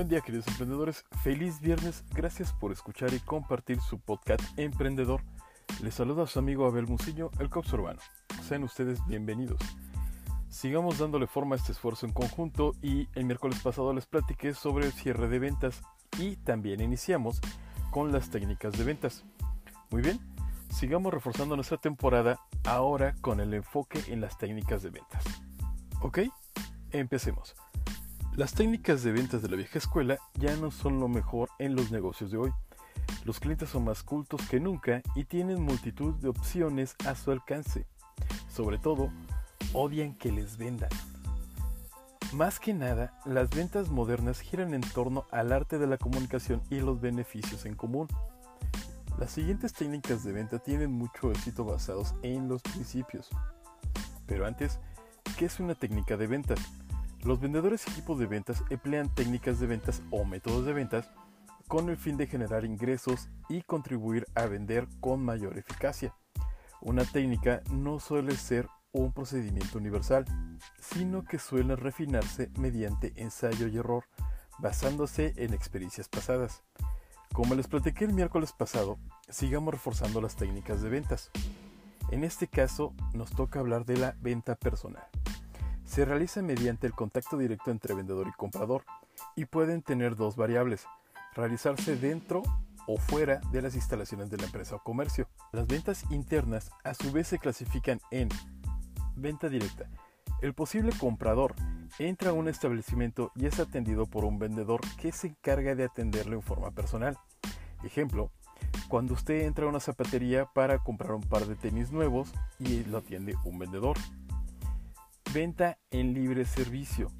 Buen día queridos emprendedores, feliz viernes, gracias por escuchar y compartir su podcast Emprendedor. Les saluda a su amigo Abel Musillo, el Cops Urbano. Sean ustedes bienvenidos. Sigamos dándole forma a este esfuerzo en conjunto y el miércoles pasado les platiqué sobre el cierre de ventas y también iniciamos con las técnicas de ventas. Muy bien, sigamos reforzando nuestra temporada ahora con el enfoque en las técnicas de ventas. ¿Ok? Empecemos. Las técnicas de ventas de la vieja escuela ya no son lo mejor en los negocios de hoy. Los clientes son más cultos que nunca y tienen multitud de opciones a su alcance. Sobre todo, odian que les vendan. Más que nada, las ventas modernas giran en torno al arte de la comunicación y los beneficios en común. Las siguientes técnicas de venta tienen mucho éxito basados en los principios. Pero antes, ¿qué es una técnica de venta? Los vendedores y equipos de ventas emplean técnicas de ventas o métodos de ventas con el fin de generar ingresos y contribuir a vender con mayor eficacia. Una técnica no suele ser un procedimiento universal, sino que suele refinarse mediante ensayo y error, basándose en experiencias pasadas. Como les platiqué el miércoles pasado, sigamos reforzando las técnicas de ventas. En este caso, nos toca hablar de la venta personal se realiza mediante el contacto directo entre vendedor y comprador y pueden tener dos variables, realizarse dentro o fuera de las instalaciones de la empresa o comercio. Las ventas internas a su vez se clasifican en venta directa. El posible comprador entra a un establecimiento y es atendido por un vendedor que se encarga de atenderlo en forma personal. Ejemplo, cuando usted entra a una zapatería para comprar un par de tenis nuevos y lo atiende un vendedor. Venta en libre servicio.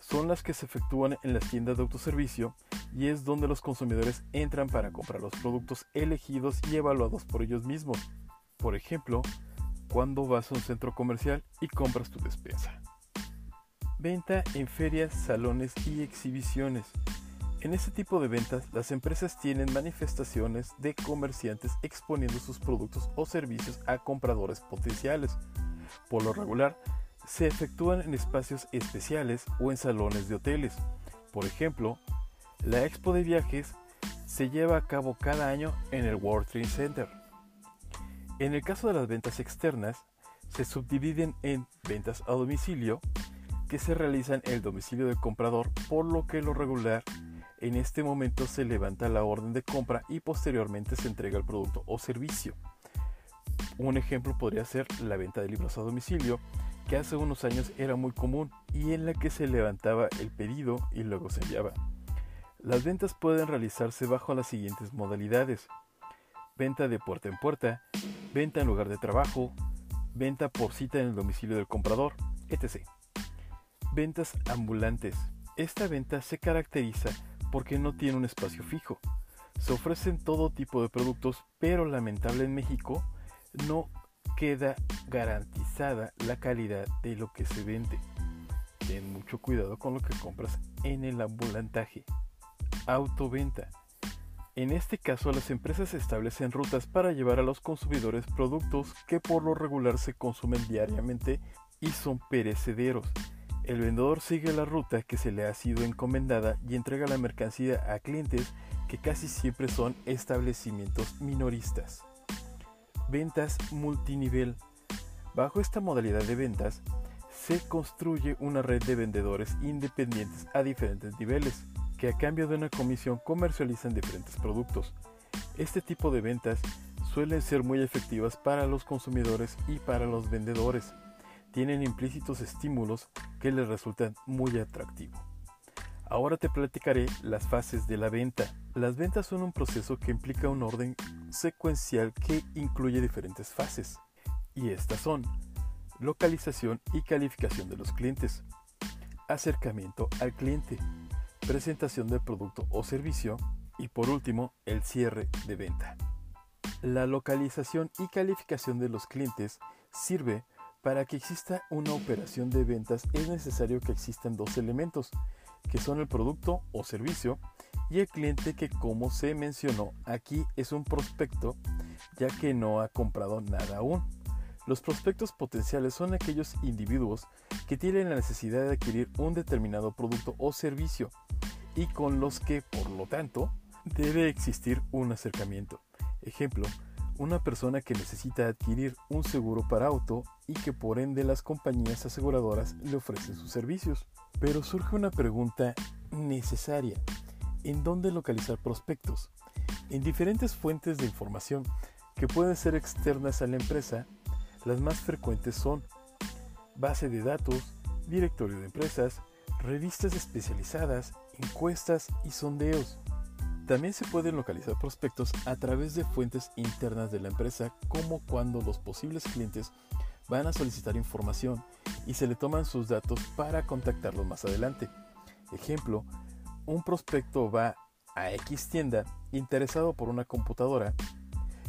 Son las que se efectúan en las tiendas de autoservicio y es donde los consumidores entran para comprar los productos elegidos y evaluados por ellos mismos. Por ejemplo, cuando vas a un centro comercial y compras tu despensa. Venta en ferias, salones y exhibiciones. En este tipo de ventas, las empresas tienen manifestaciones de comerciantes exponiendo sus productos o servicios a compradores potenciales. Por lo regular, se efectúan en espacios especiales o en salones de hoteles. Por ejemplo, la Expo de Viajes se lleva a cabo cada año en el World Trade Center. En el caso de las ventas externas, se subdividen en ventas a domicilio, que se realizan en el domicilio del comprador, por lo que lo regular en este momento se levanta la orden de compra y posteriormente se entrega el producto o servicio. Un ejemplo podría ser la venta de libros a domicilio, que hace unos años era muy común y en la que se levantaba el pedido y luego se enviaba. Las ventas pueden realizarse bajo las siguientes modalidades. Venta de puerta en puerta, venta en lugar de trabajo, venta por cita en el domicilio del comprador, etc. Ventas ambulantes. Esta venta se caracteriza porque no tiene un espacio fijo. Se ofrecen todo tipo de productos, pero lamentable en México no queda la calidad de lo que se vende. Ten mucho cuidado con lo que compras en el ambulantaje. Autoventa. En este caso, las empresas establecen rutas para llevar a los consumidores productos que por lo regular se consumen diariamente y son perecederos. El vendedor sigue la ruta que se le ha sido encomendada y entrega la mercancía a clientes que casi siempre son establecimientos minoristas. Ventas multinivel. Bajo esta modalidad de ventas, se construye una red de vendedores independientes a diferentes niveles, que a cambio de una comisión comercializan diferentes productos. Este tipo de ventas suelen ser muy efectivas para los consumidores y para los vendedores. Tienen implícitos estímulos que les resultan muy atractivos. Ahora te platicaré las fases de la venta. Las ventas son un proceso que implica un orden secuencial que incluye diferentes fases. Y estas son localización y calificación de los clientes, acercamiento al cliente, presentación del producto o servicio y por último el cierre de venta. La localización y calificación de los clientes sirve para que exista una operación de ventas es necesario que existan dos elementos, que son el producto o servicio, y el cliente que como se mencionó aquí es un prospecto ya que no ha comprado nada aún. Los prospectos potenciales son aquellos individuos que tienen la necesidad de adquirir un determinado producto o servicio y con los que, por lo tanto, debe existir un acercamiento. Ejemplo, una persona que necesita adquirir un seguro para auto y que por ende las compañías aseguradoras le ofrecen sus servicios. Pero surge una pregunta necesaria. ¿En dónde localizar prospectos? En diferentes fuentes de información que pueden ser externas a la empresa, las más frecuentes son base de datos, directorio de empresas, revistas especializadas, encuestas y sondeos. También se pueden localizar prospectos a través de fuentes internas de la empresa, como cuando los posibles clientes van a solicitar información y se le toman sus datos para contactarlos más adelante. Ejemplo, un prospecto va a X tienda interesado por una computadora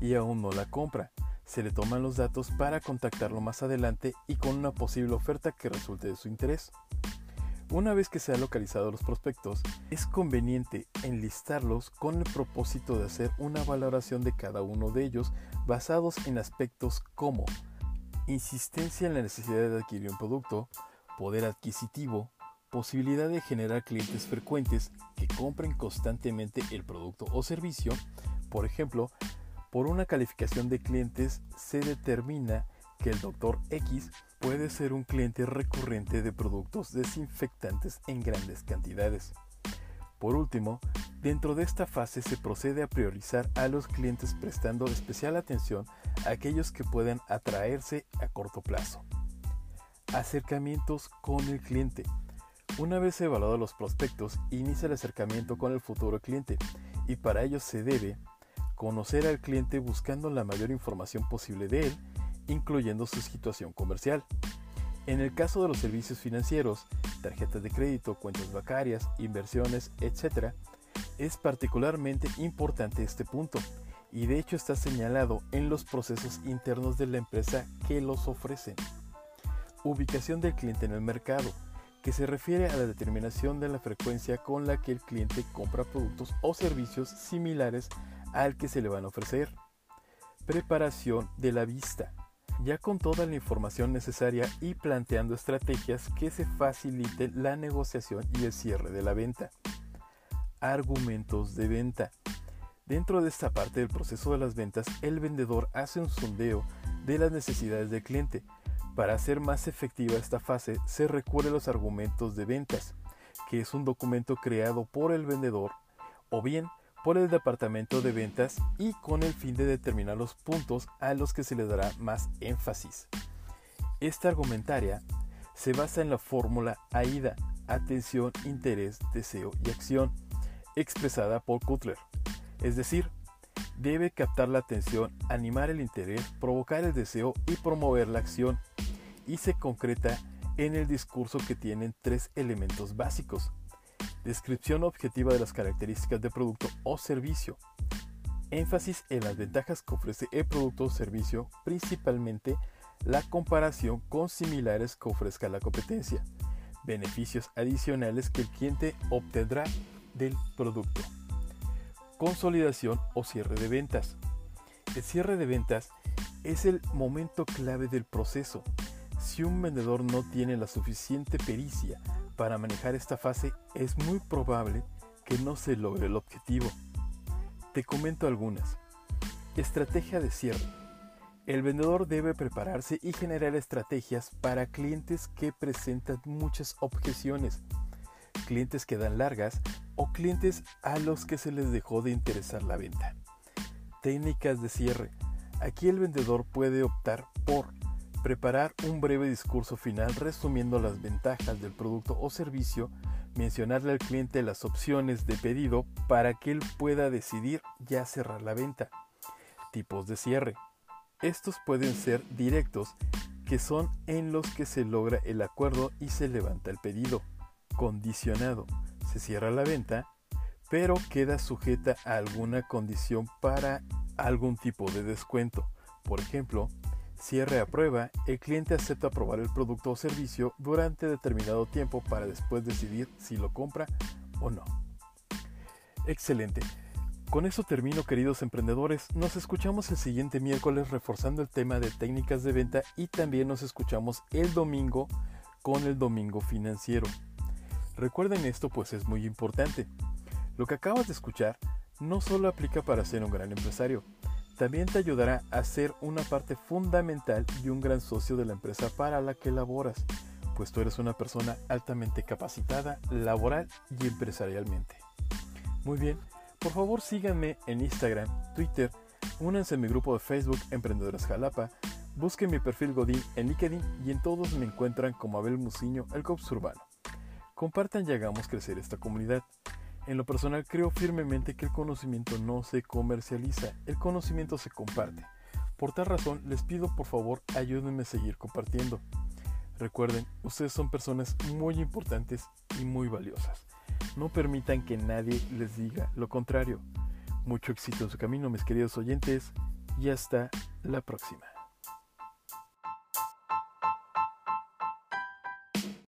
y aún no la compra. Se le toman los datos para contactarlo más adelante y con una posible oferta que resulte de su interés. Una vez que se han localizado los prospectos, es conveniente enlistarlos con el propósito de hacer una valoración de cada uno de ellos basados en aspectos como insistencia en la necesidad de adquirir un producto, poder adquisitivo, posibilidad de generar clientes frecuentes que compren constantemente el producto o servicio. Por ejemplo, por una calificación de clientes se determina que el Dr. X puede ser un cliente recurrente de productos desinfectantes en grandes cantidades. Por último, dentro de esta fase se procede a priorizar a los clientes prestando especial atención a aquellos que puedan atraerse a corto plazo. Acercamientos con el cliente. Una vez evaluados los prospectos, inicia el acercamiento con el futuro cliente y para ello se debe conocer al cliente buscando la mayor información posible de él incluyendo su situación comercial. En el caso de los servicios financieros, tarjetas de crédito, cuentas bancarias, inversiones, etc., es particularmente importante este punto y de hecho está señalado en los procesos internos de la empresa que los ofrecen. Ubicación del cliente en el mercado, que se refiere a la determinación de la frecuencia con la que el cliente compra productos o servicios similares al que se le van a ofrecer. Preparación de la vista, ya con toda la información necesaria y planteando estrategias que se faciliten la negociación y el cierre de la venta. Argumentos de venta. Dentro de esta parte del proceso de las ventas, el vendedor hace un sondeo de las necesidades del cliente. Para hacer más efectiva esta fase, se recurre a los argumentos de ventas, que es un documento creado por el vendedor o bien por el departamento de ventas y con el fin de determinar los puntos a los que se le dará más énfasis. Esta argumentaria se basa en la fórmula AIDA, atención, interés, deseo y acción, expresada por Cutler. Es decir, debe captar la atención, animar el interés, provocar el deseo y promover la acción, y se concreta en el discurso que tienen tres elementos básicos, Descripción objetiva de las características del producto o servicio. Énfasis en las ventajas que ofrece el producto o servicio, principalmente la comparación con similares que ofrezca la competencia. Beneficios adicionales que el cliente obtendrá del producto. Consolidación o cierre de ventas. El cierre de ventas es el momento clave del proceso. Si un vendedor no tiene la suficiente pericia para manejar esta fase es muy probable que no se logre el objetivo. Te comento algunas. Estrategia de cierre. El vendedor debe prepararse y generar estrategias para clientes que presentan muchas objeciones, clientes que dan largas o clientes a los que se les dejó de interesar la venta. Técnicas de cierre. Aquí el vendedor puede optar por Preparar un breve discurso final resumiendo las ventajas del producto o servicio, mencionarle al cliente las opciones de pedido para que él pueda decidir ya cerrar la venta. Tipos de cierre. Estos pueden ser directos, que son en los que se logra el acuerdo y se levanta el pedido. Condicionado. Se cierra la venta, pero queda sujeta a alguna condición para algún tipo de descuento. Por ejemplo, Cierre a prueba, el cliente acepta aprobar el producto o servicio durante determinado tiempo para después decidir si lo compra o no. Excelente. Con eso termino queridos emprendedores, nos escuchamos el siguiente miércoles reforzando el tema de técnicas de venta y también nos escuchamos el domingo con el domingo financiero. Recuerden esto pues es muy importante. Lo que acabas de escuchar no solo aplica para ser un gran empresario, también te ayudará a ser una parte fundamental y un gran socio de la empresa para la que laboras, pues tú eres una persona altamente capacitada laboral y empresarialmente. Muy bien, por favor síganme en Instagram, Twitter, únanse a mi grupo de Facebook Emprendedores Jalapa, busquen mi perfil Godín en LinkedIn y en todos me encuentran como Abel Muciño, el Cops Urbano. Compartan y hagamos crecer esta comunidad. En lo personal creo firmemente que el conocimiento no se comercializa, el conocimiento se comparte. Por tal razón les pido por favor ayúdenme a seguir compartiendo. Recuerden, ustedes son personas muy importantes y muy valiosas. No permitan que nadie les diga lo contrario. Mucho éxito en su camino, mis queridos oyentes, y hasta la próxima.